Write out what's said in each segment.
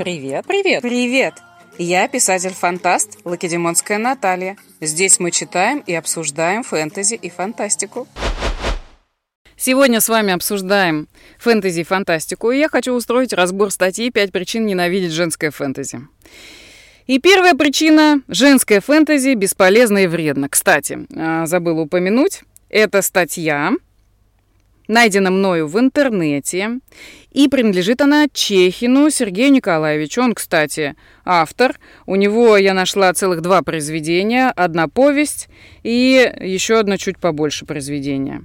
Привет, привет, привет! Я писатель-фантаст Лакедемонская Наталья. Здесь мы читаем и обсуждаем фэнтези и фантастику. Сегодня с вами обсуждаем фэнтези и фантастику, и я хочу устроить разбор статьи «Пять причин ненавидеть женское фэнтези». И первая причина – женское фэнтези бесполезно и вредно. Кстати, а, забыла упомянуть, эта статья найдена мною в интернете, и принадлежит она Чехину Сергею Николаевичу. Он, кстати, автор. У него я нашла целых два произведения, одна повесть и еще одно чуть побольше произведение.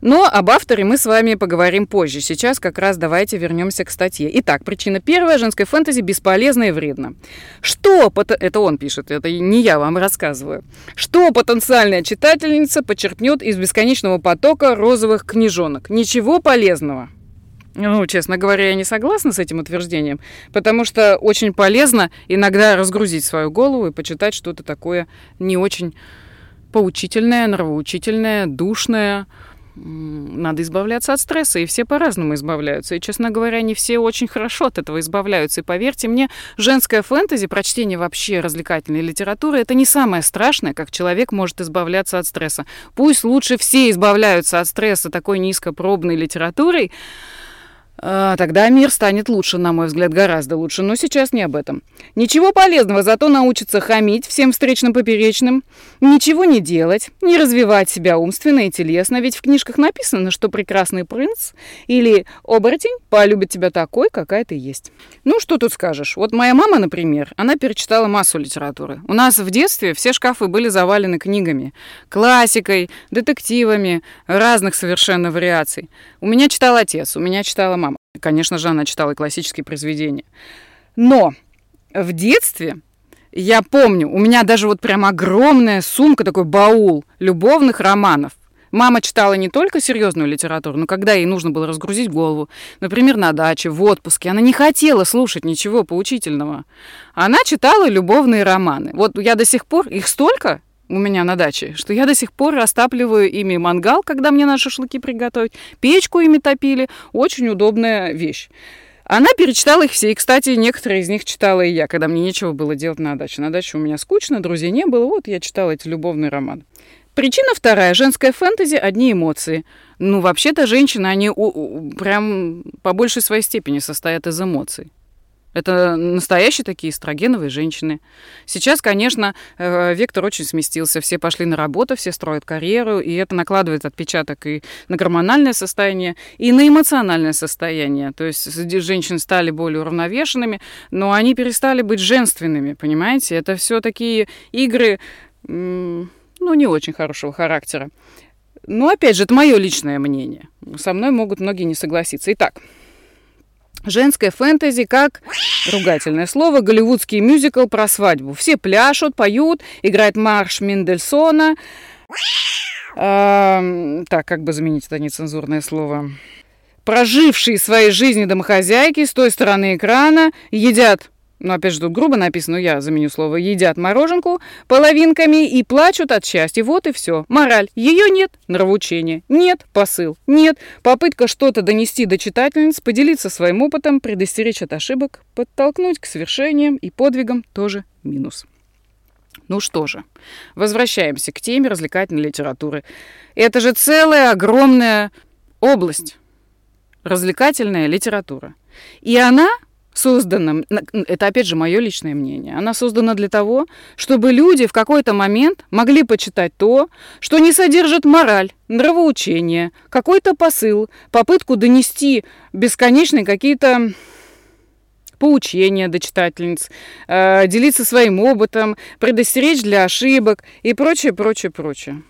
Но об авторе мы с вами поговорим позже. Сейчас как раз давайте вернемся к статье. Итак, причина первая. Женская фэнтези бесполезна и вредна. Что, это он пишет, это не я вам рассказываю. Что потенциальная читательница почерпнет из бесконечного потока розовых книжонок? Ничего полезного. Ну, честно говоря, я не согласна с этим утверждением, потому что очень полезно иногда разгрузить свою голову и почитать что-то такое не очень поучительное, нравоучительное, душное, надо избавляться от стресса, и все по-разному избавляются. И, честно говоря, не все очень хорошо от этого избавляются. И поверьте мне, женское фэнтези, прочтение вообще развлекательной литературы, это не самое страшное, как человек может избавляться от стресса. Пусть лучше все избавляются от стресса такой низкопробной литературой, тогда мир станет лучше, на мой взгляд, гораздо лучше. Но сейчас не об этом. Ничего полезного, зато научиться хамить всем встречным поперечным, ничего не делать, не развивать себя умственно и телесно. Ведь в книжках написано, что прекрасный принц или оборотень полюбит тебя такой, какая ты есть. Ну, что тут скажешь? Вот моя мама, например, она перечитала массу литературы. У нас в детстве все шкафы были завалены книгами. Классикой, детективами, разных совершенно вариаций. У меня читал отец, у меня читала мама. Конечно же, она читала классические произведения. Но в детстве я помню, у меня даже вот прям огромная сумка, такой баул любовных романов. Мама читала не только серьезную литературу, но когда ей нужно было разгрузить голову, например, на даче, в отпуске, она не хотела слушать ничего поучительного. Она читала любовные романы. Вот я до сих пор, их столько, у меня на даче, что я до сих пор растапливаю ими мангал, когда мне на шашлыки приготовить, печку ими топили. Очень удобная вещь. Она перечитала их все, и, кстати, некоторые из них читала и я, когда мне нечего было делать на даче. На даче у меня скучно, друзей не было, вот я читала эти любовные романы. Причина вторая. Женская фэнтези – одни эмоции. Ну, вообще-то женщины, они у, у, прям по большей своей степени состоят из эмоций. Это настоящие такие эстрогеновые женщины. Сейчас, конечно, э, вектор очень сместился. Все пошли на работу, все строят карьеру, и это накладывает отпечаток и на гормональное состояние, и на эмоциональное состояние. То есть женщины стали более уравновешенными, но они перестали быть женственными, понимаете? Это все такие игры, ну, не очень хорошего характера. Но, опять же, это мое личное мнение. Со мной могут многие не согласиться. Итак, Женское фэнтези как ругательное слово, голливудский мюзикл про свадьбу. Все пляшут, поют, играет марш Мендельсона. А, так, как бы заменить это нецензурное слово? Прожившие свои жизни домохозяйки с той стороны экрана едят ну, опять же, тут грубо написано, но я заменю слово, едят мороженку половинками и плачут от счастья. Вот и все. Мораль. Ее нет. Нравоучение. Нет. Посыл. Нет. Попытка что-то донести до читательниц, поделиться своим опытом, предостеречь от ошибок, подтолкнуть к свершениям и подвигам тоже минус. Ну что же, возвращаемся к теме развлекательной литературы. Это же целая огромная область. Развлекательная литература. И она создана, это опять же мое личное мнение, она создана для того, чтобы люди в какой-то момент могли почитать то, что не содержит мораль, нравоучение, какой-то посыл, попытку донести бесконечные какие-то поучения до читательниц, э, делиться своим опытом, предостеречь для ошибок и прочее, прочее, прочее.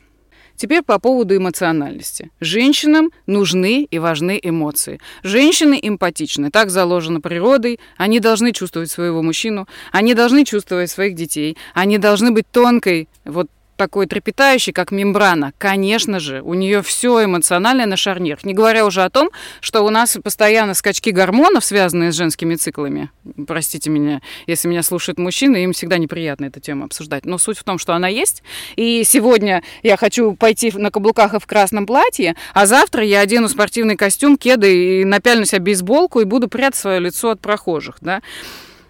Теперь по поводу эмоциональности. Женщинам нужны и важны эмоции. Женщины эмпатичны, так заложено природой. Они должны чувствовать своего мужчину, они должны чувствовать своих детей, они должны быть тонкой, вот такой трепетающий, как мембрана. Конечно же, у нее все эмоциональное на шарнирах. Не говоря уже о том, что у нас постоянно скачки гормонов, связанные с женскими циклами. Простите меня, если меня слушают мужчины, им всегда неприятно эту тему обсуждать. Но суть в том, что она есть. И сегодня я хочу пойти на каблуках и в красном платье, а завтра я одену спортивный костюм, кеды и напялю на себя бейсболку и буду прятать свое лицо от прохожих. Да?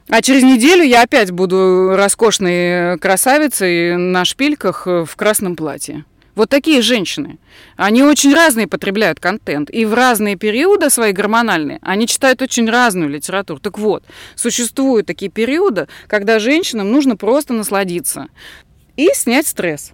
А через неделю я опять буду роскошной красавицей на шпильках в красном платье. Вот такие женщины. Они очень разные потребляют контент. И в разные периоды свои гормональные они читают очень разную литературу. Так вот, существуют такие периоды, когда женщинам нужно просто насладиться и снять стресс.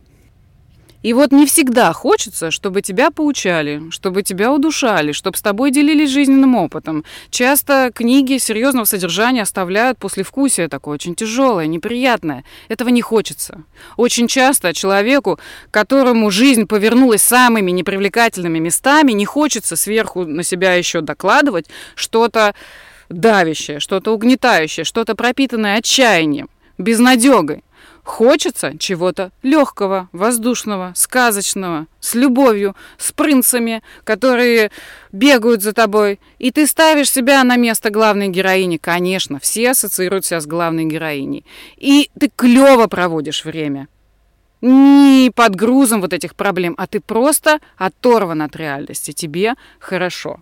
И вот не всегда хочется, чтобы тебя поучали, чтобы тебя удушали, чтобы с тобой делились жизненным опытом. Часто книги серьезного содержания оставляют послевкусие такое очень тяжелое, неприятное. Этого не хочется. Очень часто человеку, которому жизнь повернулась самыми непривлекательными местами, не хочется сверху на себя еще докладывать что-то давящее, что-то угнетающее, что-то пропитанное отчаянием, безнадегой. Хочется чего-то легкого, воздушного, сказочного, с любовью, с принцами, которые бегают за тобой. И ты ставишь себя на место главной героини. Конечно, все ассоциируют себя с главной героиней. И ты клево проводишь время. Не под грузом вот этих проблем, а ты просто оторван от реальности. Тебе хорошо.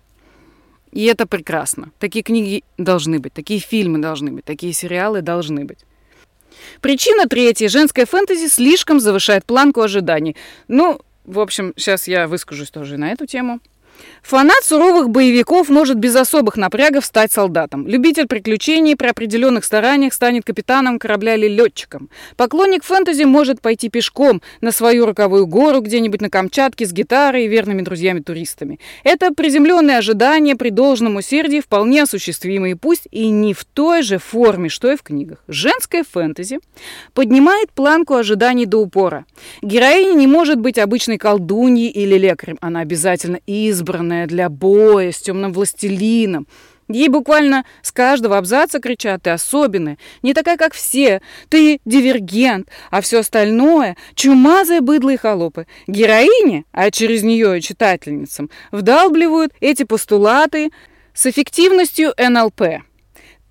И это прекрасно. Такие книги должны быть, такие фильмы должны быть, такие сериалы должны быть. Причина третья. Женская фэнтези слишком завышает планку ожиданий. Ну, в общем, сейчас я выскажусь тоже на эту тему. Фанат суровых боевиков может без особых напрягов стать солдатом. Любитель приключений при определенных стараниях станет капитаном корабля или летчиком. Поклонник фэнтези может пойти пешком на свою роковую гору где-нибудь на Камчатке с гитарой и верными друзьями-туристами. Это приземленные ожидания при должном усердии вполне осуществимые, пусть и не в той же форме, что и в книгах. Женское фэнтези поднимает планку ожиданий до упора. Героиня не может быть обычной колдуньей или лекарем. Она обязательно избранная избранная для боя с темным властелином. Ей буквально с каждого абзаца кричат «ты особенная, не такая, как все, ты дивергент», а все остальное – чумазые быдло и холопы. Героини, а через нее и читательницам, вдалбливают эти постулаты с эффективностью НЛП –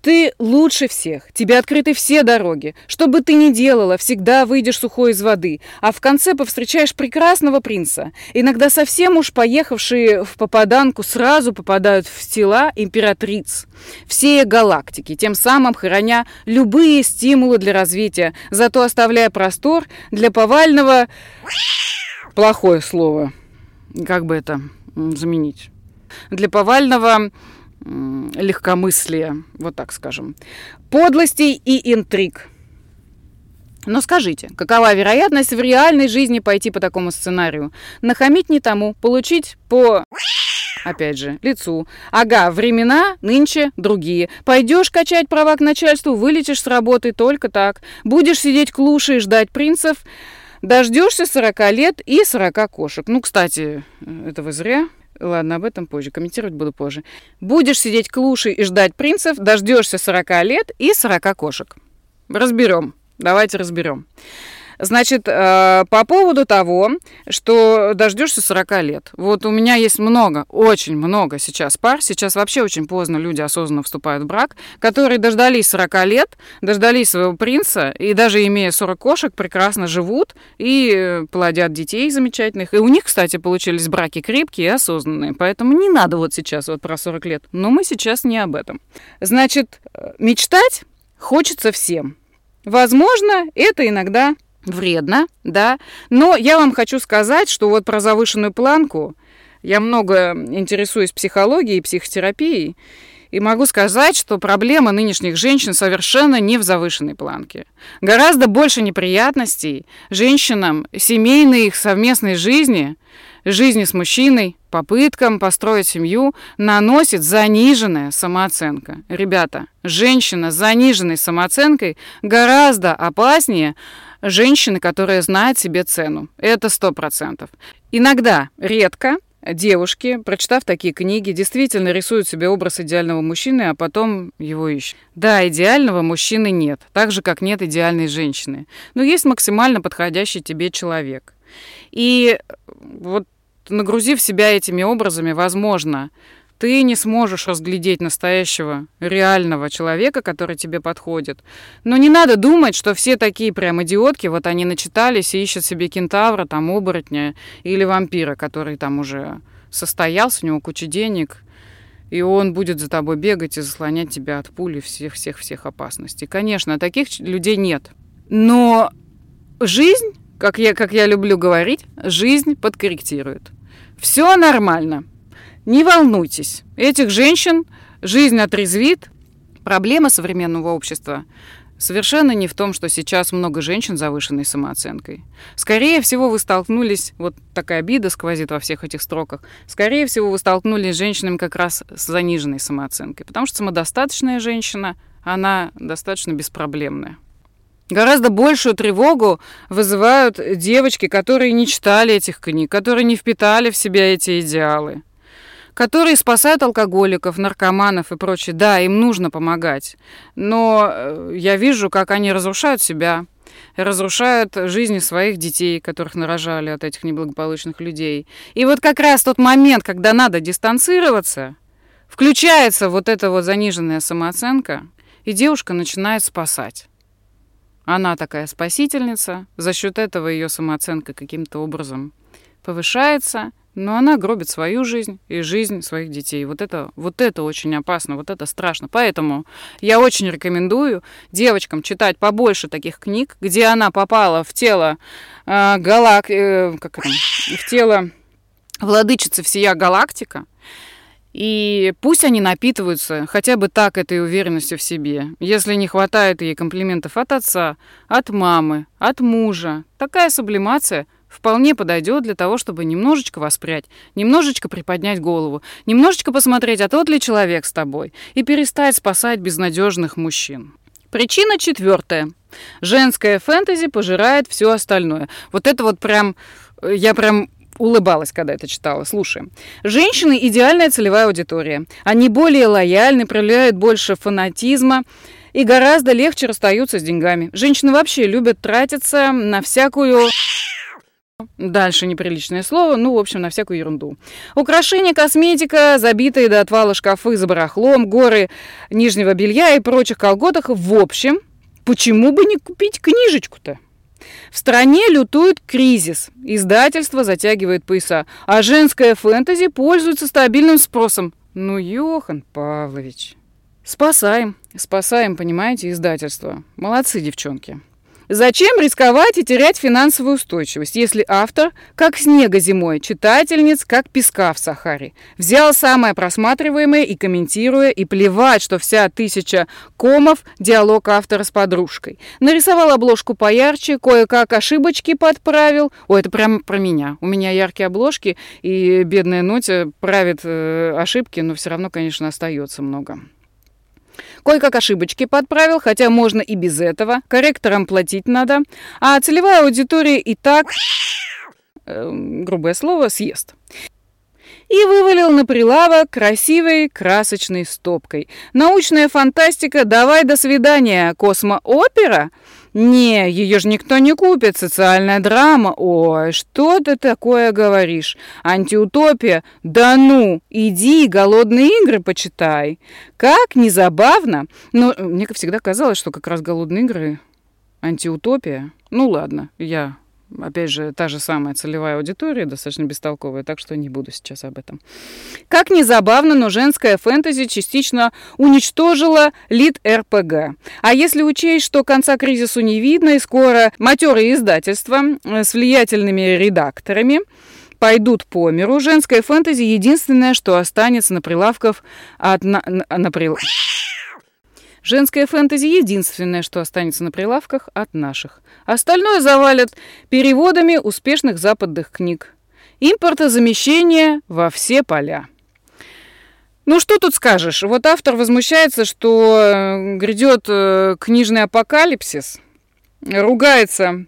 ты лучше всех, тебе открыты все дороги. Что бы ты ни делала, всегда выйдешь сухой из воды, а в конце повстречаешь прекрасного принца. Иногда совсем уж поехавшие в попаданку сразу попадают в тела императриц всей галактики, тем самым храня любые стимулы для развития, зато оставляя простор для повального... Плохое слово. Как бы это заменить? Для повального легкомыслия, вот так скажем, подлостей и интриг. Но скажите, какова вероятность в реальной жизни пойти по такому сценарию? Нахамить не тому, получить по... Опять же, лицу. Ага, времена нынче другие. Пойдешь качать права к начальству, вылетишь с работы только так. Будешь сидеть клуши и ждать принцев. Дождешься 40 лет и 40 кошек. Ну, кстати, это вы зря. Ладно, об этом позже. Комментировать буду позже. Будешь сидеть клушей и ждать принцев, дождешься 40 лет и 40 кошек. Разберем. Давайте разберем. Значит, э, по поводу того, что дождешься 40 лет. Вот у меня есть много, очень много сейчас пар. Сейчас вообще очень поздно люди осознанно вступают в брак, которые дождались 40 лет, дождались своего принца, и даже имея 40 кошек, прекрасно живут и плодят детей замечательных. И у них, кстати, получились браки крепкие и осознанные. Поэтому не надо вот сейчас вот про 40 лет. Но мы сейчас не об этом. Значит, э, мечтать хочется всем. Возможно, это иногда вредно, да. Но я вам хочу сказать, что вот про завышенную планку я много интересуюсь психологией и психотерапией, и могу сказать, что проблема нынешних женщин совершенно не в завышенной планке. Гораздо больше неприятностей женщинам семейной их совместной жизни, жизни с мужчиной, попыткам построить семью наносит заниженная самооценка. Ребята, женщина с заниженной самооценкой гораздо опаснее женщины, которая знает себе цену. Это сто процентов. Иногда, редко, девушки, прочитав такие книги, действительно рисуют себе образ идеального мужчины, а потом его ищут. Да, идеального мужчины нет, так же, как нет идеальной женщины. Но есть максимально подходящий тебе человек. И вот нагрузив себя этими образами, возможно, ты не сможешь разглядеть настоящего, реального человека, который тебе подходит. Но не надо думать, что все такие прям идиотки, вот они начитались и ищут себе кентавра, там, оборотня или вампира, который там уже состоялся, у него куча денег, и он будет за тобой бегать и заслонять тебя от пули всех-всех-всех опасностей. Конечно, таких людей нет. Но жизнь, как я, как я люблю говорить, жизнь подкорректирует. Все нормально. Не волнуйтесь, этих женщин жизнь отрезвит. Проблема современного общества совершенно не в том, что сейчас много женщин с завышенной самооценкой. Скорее всего, вы столкнулись, вот такая обида сквозит во всех этих строках, скорее всего, вы столкнулись с женщинами как раз с заниженной самооценкой, потому что самодостаточная женщина, она достаточно беспроблемная. Гораздо большую тревогу вызывают девочки, которые не читали этих книг, которые не впитали в себя эти идеалы которые спасают алкоголиков, наркоманов и прочее. Да, им нужно помогать. Но э, я вижу, как они разрушают себя, разрушают жизни своих детей, которых нарожали от этих неблагополучных людей. И вот как раз тот момент, когда надо дистанцироваться, включается вот эта вот заниженная самооценка, и девушка начинает спасать. Она такая спасительница, за счет этого ее самооценка каким-то образом повышается, но она гробит свою жизнь и жизнь своих детей. Вот это, вот это очень опасно, вот это страшно. Поэтому я очень рекомендую девочкам читать побольше таких книг, где она попала в тело э, галак... Э, как это? в тело владычицы всея галактика. И пусть они напитываются хотя бы так этой уверенностью в себе. Если не хватает ей комплиментов от отца, от мамы, от мужа, такая сублимация – вполне подойдет для того, чтобы немножечко воспрять, немножечко приподнять голову, немножечко посмотреть, а тот ли человек с тобой, и перестать спасать безнадежных мужчин. Причина четвертая. Женская фэнтези пожирает все остальное. Вот это вот прям, я прям улыбалась, когда это читала. Слушай, женщины – идеальная целевая аудитория. Они более лояльны, проявляют больше фанатизма и гораздо легче расстаются с деньгами. Женщины вообще любят тратиться на всякую Дальше неприличное слово, ну, в общем, на всякую ерунду. Украшения, косметика, забитые до отвала шкафы за барахлом, горы нижнего белья и прочих колготах. В общем, почему бы не купить книжечку-то? В стране лютует кризис, издательство затягивает пояса, а женская фэнтези пользуется стабильным спросом. Ну, Йохан Павлович. Спасаем, спасаем, понимаете, издательство. Молодцы, девчонки. Зачем рисковать и терять финансовую устойчивость, если автор, как снега зимой, читательниц, как песка в Сахаре, взял самое просматриваемое и комментируя, и плевать, что вся тысяча комов – диалог автора с подружкой. Нарисовал обложку поярче, кое-как ошибочки подправил. О, это прямо про меня. У меня яркие обложки, и бедная Нотя правит э, ошибки, но все равно, конечно, остается много. Кое-как ошибочки подправил, хотя можно и без этого. Корректорам платить надо. А целевая аудитория и так, э, грубое слово, съест. И вывалил на прилавок красивой красочной стопкой. Научная фантастика «Давай до свидания, космоопера» Не, ее же никто не купит. Социальная драма. Ой, что ты такое говоришь? Антиутопия? Да ну, иди голодные игры почитай. Как незабавно. Но мне всегда казалось, что как раз голодные игры антиутопия. Ну ладно, я Опять же, та же самая целевая аудитория, достаточно бестолковая, так что не буду сейчас об этом. Как ни забавно, но женская фэнтези частично уничтожила лид РПГ. А если учесть, что конца кризису не видно, и скоро матерые издательства э, с влиятельными редакторами пойдут по миру, женская фэнтези единственное, что останется на прилавках от... На, на, на прил... Женская фэнтези единственное, что останется на прилавках от наших. Остальное завалят переводами успешных западных книг. Импортозамещение во все поля. Ну что тут скажешь? Вот автор возмущается, что э, грядет э, книжный апокалипсис, ругается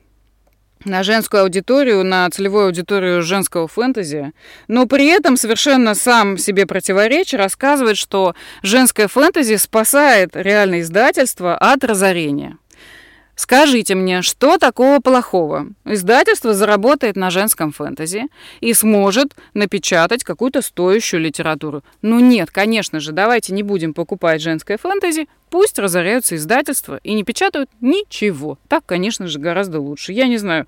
на женскую аудиторию, на целевую аудиторию женского фэнтези, но при этом совершенно сам себе противоречит, рассказывает, что женское фэнтези спасает реальное издательство от разорения. Скажите мне, что такого плохого? Издательство заработает на женском фэнтези и сможет напечатать какую-то стоящую литературу. Ну нет, конечно же, давайте не будем покупать женское фэнтези, пусть разоряются издательства и не печатают ничего. Так, конечно же, гораздо лучше. Я не знаю,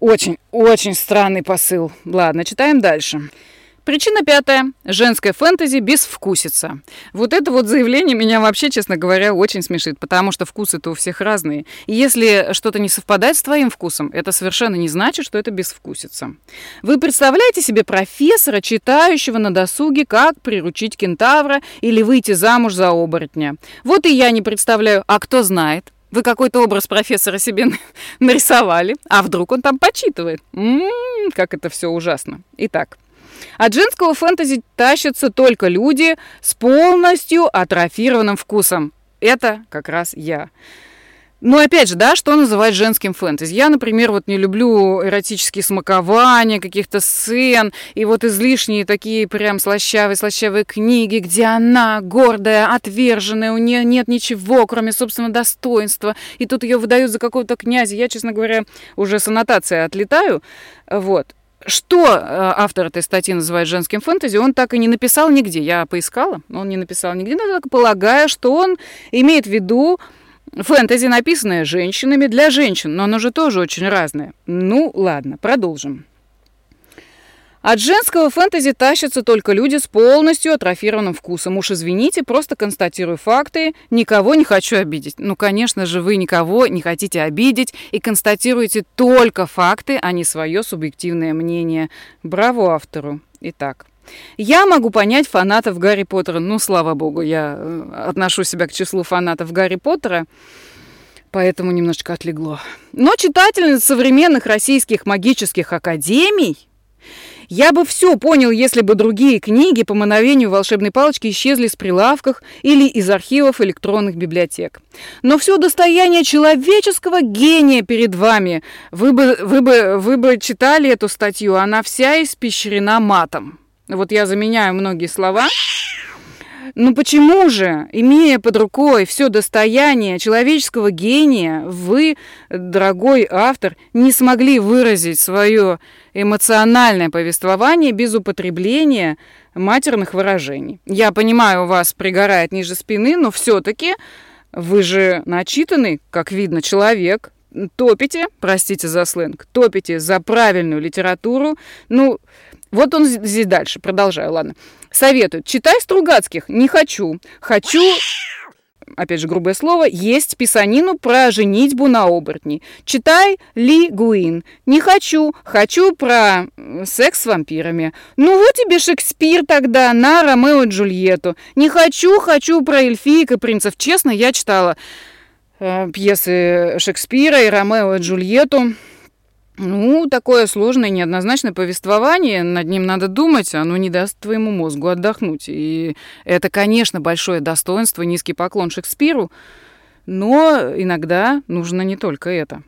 очень-очень странный посыл. Ладно, читаем дальше. Причина пятая. Женская фэнтези безвкусица. Вот это вот заявление меня вообще, честно говоря, очень смешит, потому что вкусы-то у всех разные. И если что-то не совпадает с твоим вкусом, это совершенно не значит, что это безвкусица. Вы представляете себе профессора, читающего на досуге, как приручить кентавра или выйти замуж за оборотня? Вот и я не представляю, а кто знает? Вы какой-то образ профессора себе нарисовали, а вдруг он там почитывает? М-м, как это все ужасно. Итак, от женского фэнтези тащатся только люди с полностью атрофированным вкусом. Это как раз я. Ну, опять же, да, что называть женским фэнтези? Я, например, вот не люблю эротические смакования, каких-то сцен, и вот излишние такие прям слащавые-слащавые книги, где она гордая, отверженная, у нее нет ничего, кроме собственного достоинства, и тут ее выдают за какого-то князя. Я, честно говоря, уже с аннотацией отлетаю, вот. Что э, автор этой статьи называет женским фэнтези, он так и не написал нигде. Я поискала, он не написал нигде, но так полагаю, что он имеет в виду фэнтези, написанное женщинами для женщин, но оно же тоже очень разное. Ну, ладно, продолжим. От женского фэнтези тащатся только люди с полностью атрофированным вкусом. Уж извините, просто констатирую факты, никого не хочу обидеть. Ну, конечно же, вы никого не хотите обидеть и констатируете только факты, а не свое субъективное мнение. Браво автору. Итак, я могу понять фанатов Гарри Поттера. Ну, слава богу, я э, отношу себя к числу фанатов Гарри Поттера поэтому немножечко отлегло. Но читательниц современных российских магических академий я бы все понял, если бы другие книги по мановению волшебной палочки исчезли с прилавках или из архивов электронных библиотек. Но все достояние человеческого гения перед вами. Вы бы, вы бы, вы бы читали эту статью, она вся испещрена матом. Вот я заменяю многие слова. Ну почему же, имея под рукой все достояние человеческого гения, вы, дорогой автор, не смогли выразить свое эмоциональное повествование без употребления матерных выражений? Я понимаю, у вас пригорает ниже спины, но все-таки вы же начитанный, как видно, человек, топите, простите за сленг, топите за правильную литературу. Ну, вот он здесь дальше, продолжаю, ладно. Советуют, читай Стругацких, не хочу. Хочу опять же грубое слово, есть писанину про женитьбу на оборотни. Читай Ли Гуин. Не хочу, хочу про секс с вампирами. Ну вот тебе Шекспир тогда на Ромео и Джульетту. Не хочу, хочу про эльфиек и принцев. Честно, я читала э, пьесы Шекспира и Ромео и Джульетту. Ну, такое сложное, неоднозначное повествование, над ним надо думать, оно не даст твоему мозгу отдохнуть. И это, конечно, большое достоинство, низкий поклон Шекспиру, но иногда нужно не только это.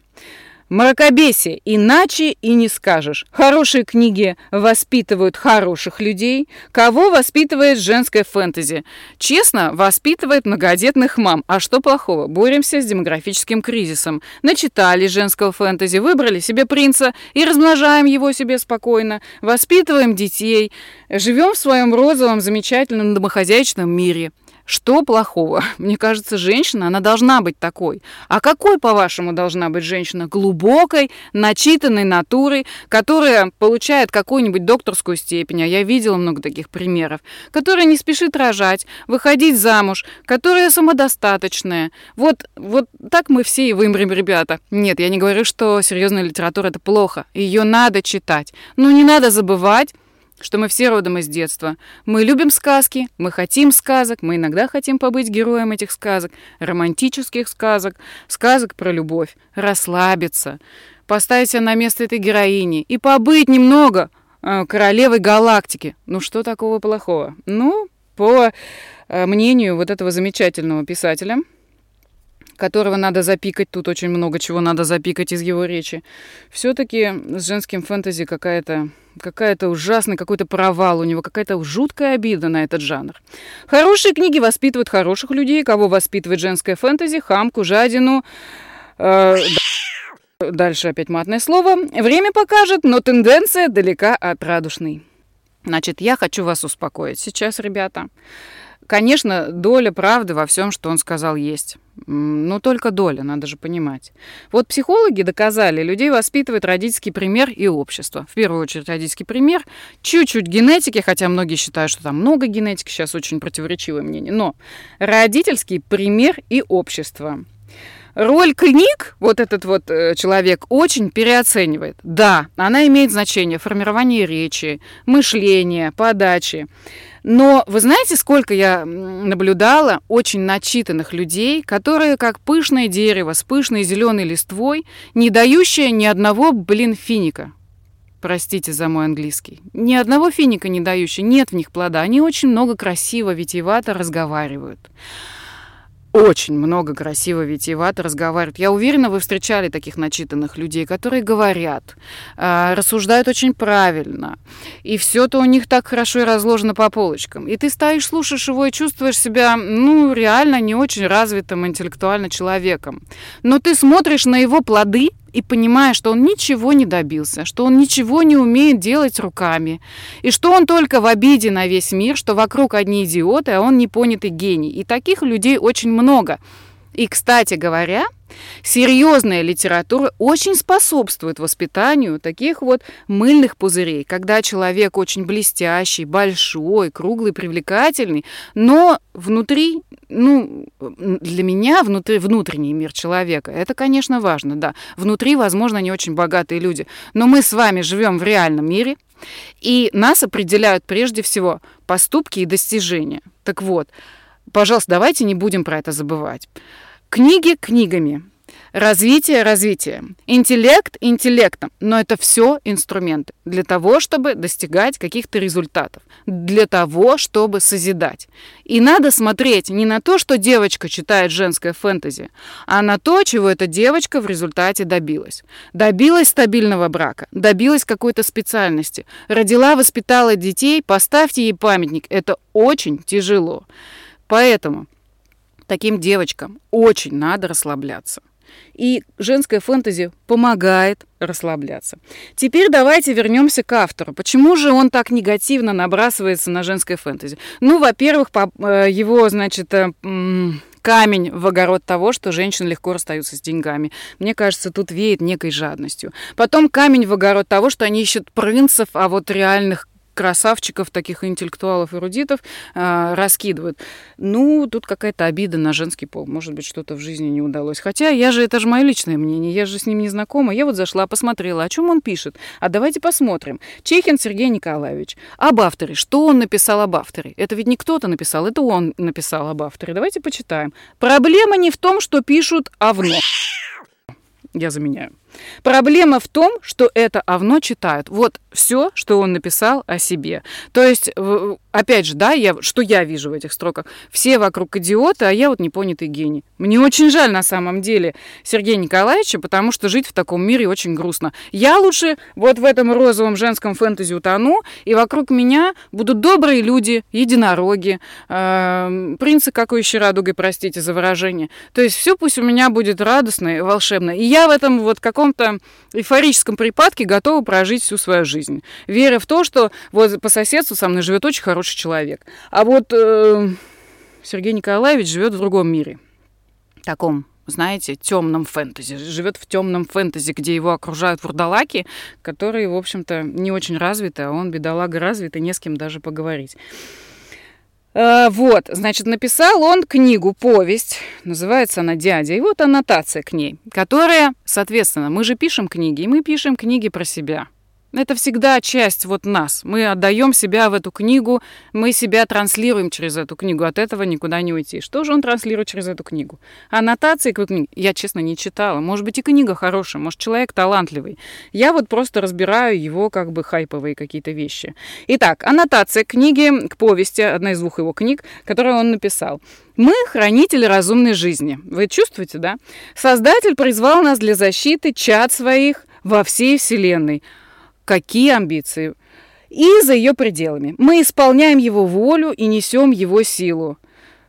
Мракобесие. Иначе и не скажешь. Хорошие книги воспитывают хороших людей. Кого воспитывает женское фэнтези? Честно, воспитывает многодетных мам. А что плохого? Боремся с демографическим кризисом. Начитали женского фэнтези, выбрали себе принца и размножаем его себе спокойно. Воспитываем детей. Живем в своем розовом, замечательном домохозяйственном мире. Что плохого? Мне кажется, женщина, она должна быть такой. А какой, по-вашему, должна быть женщина? Глубокой, начитанной натурой, которая получает какую-нибудь докторскую степень, а я видела много таких примеров, которая не спешит рожать, выходить замуж, которая самодостаточная. Вот, вот так мы все и вымрем, ребята. Нет, я не говорю, что серьезная литература это плохо. Ее надо читать. Но не надо забывать, что мы все родом из детства. Мы любим сказки, мы хотим сказок, мы иногда хотим побыть героем этих сказок, романтических сказок, сказок про любовь, расслабиться, поставить себя на место этой героини и побыть немного э, королевой галактики. Ну что такого плохого? Ну, по э, мнению вот этого замечательного писателя, которого надо запикать, тут очень много чего надо запикать из его речи. Все-таки с женским фэнтези какая-то какая-то ужасный какой-то провал у него, какая-то жуткая обида на этот жанр. Хорошие книги воспитывают хороших людей, кого воспитывает женское фэнтези, хамку, жадину. Э, дальше опять матное слово. Время покажет, но тенденция далека от радушной. Значит, я хочу вас успокоить сейчас, ребята. Конечно, доля правды во всем, что он сказал, есть. Но только доля, надо же понимать. Вот психологи доказали, людей воспитывает родительский пример и общество. В первую очередь родительский пример, чуть-чуть генетики, хотя многие считают, что там много генетики, сейчас очень противоречивое мнение, но родительский пример и общество. Роль книг вот этот вот э, человек очень переоценивает. Да, она имеет значение формирование речи, мышления, подачи. Но вы знаете, сколько я наблюдала очень начитанных людей, которые как пышное дерево с пышной зеленой листвой, не дающее ни одного, блин, финика. Простите за мой английский. Ни одного финика не дающие, нет в них плода. Они очень много красиво, витиевато разговаривают очень много красиво витиевато разговаривают. Я уверена, вы встречали таких начитанных людей, которые говорят, э, рассуждают очень правильно, и все то у них так хорошо и разложено по полочкам. И ты стоишь, слушаешь его и чувствуешь себя, ну, реально не очень развитым интеллектуально человеком. Но ты смотришь на его плоды, и понимая, что он ничего не добился, что он ничего не умеет делать руками, и что он только в обиде на весь мир, что вокруг одни идиоты, а он непонятый гений. И таких людей очень много. И, кстати говоря, серьезная литература очень способствует воспитанию таких вот мыльных пузырей, когда человек очень блестящий, большой, круглый, привлекательный, но внутри, ну, для меня внутри, внутренний мир человека, это, конечно, важно, да. Внутри, возможно, не очень богатые люди, но мы с вами живем в реальном мире, и нас определяют прежде всего поступки и достижения. Так вот, пожалуйста, давайте не будем про это забывать. Книги книгами. Развитие развитием. Интеллект интеллектом. Но это все инструменты для того, чтобы достигать каких-то результатов. Для того, чтобы созидать. И надо смотреть не на то, что девочка читает женское фэнтези, а на то, чего эта девочка в результате добилась. Добилась стабильного брака, добилась какой-то специальности, родила, воспитала детей, поставьте ей памятник. Это очень тяжело. Поэтому таким девочкам очень надо расслабляться. И женское фэнтези помогает расслабляться. Теперь давайте вернемся к автору. Почему же он так негативно набрасывается на женское фэнтези? Ну, во-первых, э, его, значит, э, камень в огород того, что женщины легко расстаются с деньгами. Мне кажется, тут веет некой жадностью. Потом камень в огород того, что они ищут принцев, а вот реальных красавчиков, таких интеллектуалов, эрудитов э, раскидывают. Ну, тут какая-то обида на женский пол. Может быть, что-то в жизни не удалось. Хотя я же, это же мое личное мнение, я же с ним не знакома. Я вот зашла, посмотрела, о чем он пишет. А давайте посмотрим. Чехин Сергей Николаевич. Об авторе. Что он написал об авторе? Это ведь не кто-то написал, это он написал об авторе. Давайте почитаем. Проблема не в том, что пишут овно. Я заменяю. Проблема в том, что это овно читают. Вот все, что он написал о себе. То есть, опять же, да, я, что я вижу в этих строках? Все вокруг идиоты, а я вот непонятый гений. Мне очень жаль на самом деле Сергея Николаевича, потому что жить в таком мире очень грустно. Я лучше вот в этом розовом женском фэнтези утону, и вокруг меня будут добрые люди, единороги, э, принцы какой-еще радугой, простите за выражение. То есть все пусть у меня будет радостно и волшебно. И я в этом вот каком каком-то эйфорическом припадке готова прожить всю свою жизнь, веря в то, что вот по соседству со мной живет очень хороший человек. А вот э, Сергей Николаевич живет в другом мире, таком знаете, темном фэнтези. Живет в темном фэнтези, где его окружают вурдалаки, которые, в общем-то, не очень развиты, а он, бедолага, развитый, не с кем даже поговорить. Э, вот, значит, написал он книгу, повесть, называется она «Дядя», и вот аннотация к ней, которая, соответственно, мы же пишем книги, и мы пишем книги про себя. Это всегда часть вот нас. Мы отдаем себя в эту книгу, мы себя транслируем через эту книгу. От этого никуда не уйти. Что же он транслирует через эту книгу? Аннотации к книге я, честно, не читала. Может быть, и книга хорошая, может, человек талантливый. Я вот просто разбираю его как бы хайповые какие-то вещи. Итак, аннотация книги к повести, одна из двух его книг, которую он написал. Мы хранители разумной жизни. Вы чувствуете, да? Создатель призвал нас для защиты чад своих во всей Вселенной. Какие амбиции! И за ее пределами. Мы исполняем его волю и несем его силу.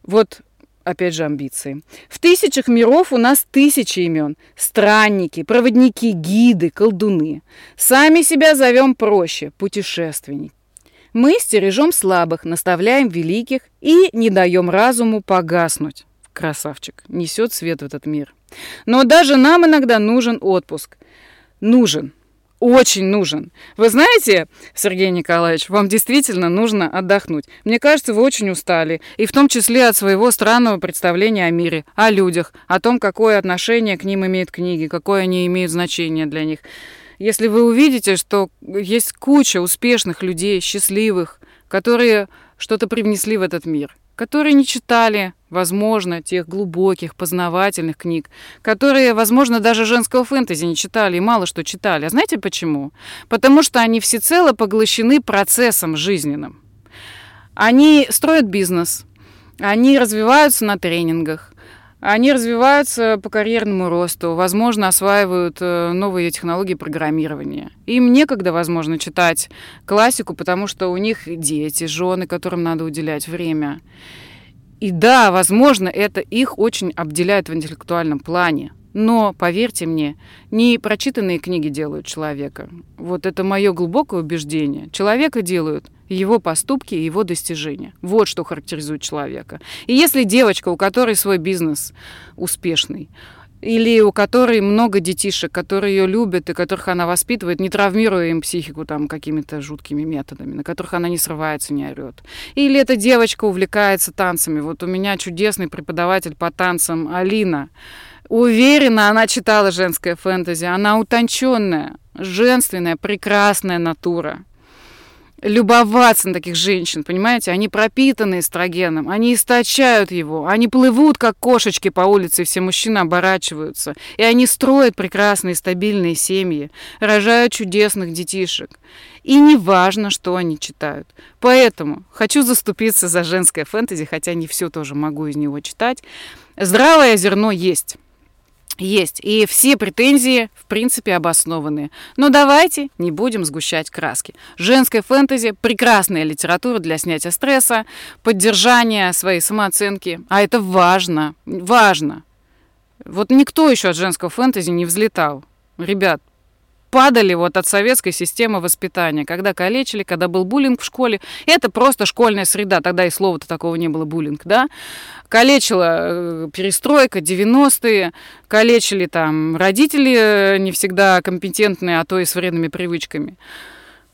Вот опять же, амбиции. В тысячах миров у нас тысячи имен. Странники, проводники, гиды, колдуны. Сами себя зовем проще – путешественник. Мы стережем слабых, наставляем великих и не даем разуму погаснуть. Красавчик, несет свет в этот мир. Но даже нам иногда нужен отпуск. Нужен. Очень нужен. Вы знаете, Сергей Николаевич, вам действительно нужно отдохнуть. Мне кажется, вы очень устали. И в том числе от своего странного представления о мире, о людях, о том, какое отношение к ним имеют книги, какое они имеют значение для них. Если вы увидите, что есть куча успешных людей, счастливых, которые что-то привнесли в этот мир, которые не читали, возможно, тех глубоких, познавательных книг, которые, возможно, даже женского фэнтези не читали и мало что читали. А знаете почему? Потому что они всецело поглощены процессом жизненным. Они строят бизнес, они развиваются на тренингах, они развиваются по карьерному росту, возможно, осваивают э, новые технологии программирования. Им некогда, возможно, читать классику, потому что у них дети, жены, которым надо уделять время. И да, возможно, это их очень обделяет в интеллектуальном плане. Но, поверьте мне, не прочитанные книги делают человека. Вот это мое глубокое убеждение. Человека делают его поступки и его достижения. Вот что характеризует человека. И если девочка, у которой свой бизнес успешный, или у которой много детишек, которые ее любят и которых она воспитывает, не травмируя им психику там какими-то жуткими методами, на которых она не срывается, не орет. Или эта девочка увлекается танцами. Вот у меня чудесный преподаватель по танцам Алина. Уверена, она читала женское фэнтези. Она утонченная, женственная, прекрасная натура. Любоваться на таких женщин, понимаете? Они пропитаны эстрогеном, они источают его, они плывут, как кошечки по улице, и все мужчины оборачиваются. И они строят прекрасные, стабильные семьи, рожают чудесных детишек. И не важно, что они читают. Поэтому хочу заступиться за женское фэнтези, хотя не все тоже могу из него читать. Здравое зерно есть. Есть. И все претензии, в принципе, обоснованы. Но давайте не будем сгущать краски. Женская фэнтези – прекрасная литература для снятия стресса, поддержания своей самооценки. А это важно. Важно. Вот никто еще от женского фэнтези не взлетал. Ребят, падали вот от советской системы воспитания, когда калечили, когда был буллинг в школе. Это просто школьная среда, тогда и слова-то такого не было, буллинг, да. Калечила э, перестройка, 90-е, калечили там родители э, не всегда компетентные, а то и с вредными привычками.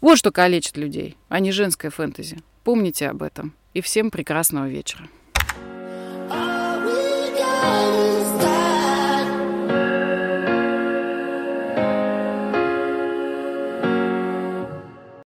Вот что калечит людей, а не женская фэнтези. Помните об этом. И всем прекрасного вечера. Are we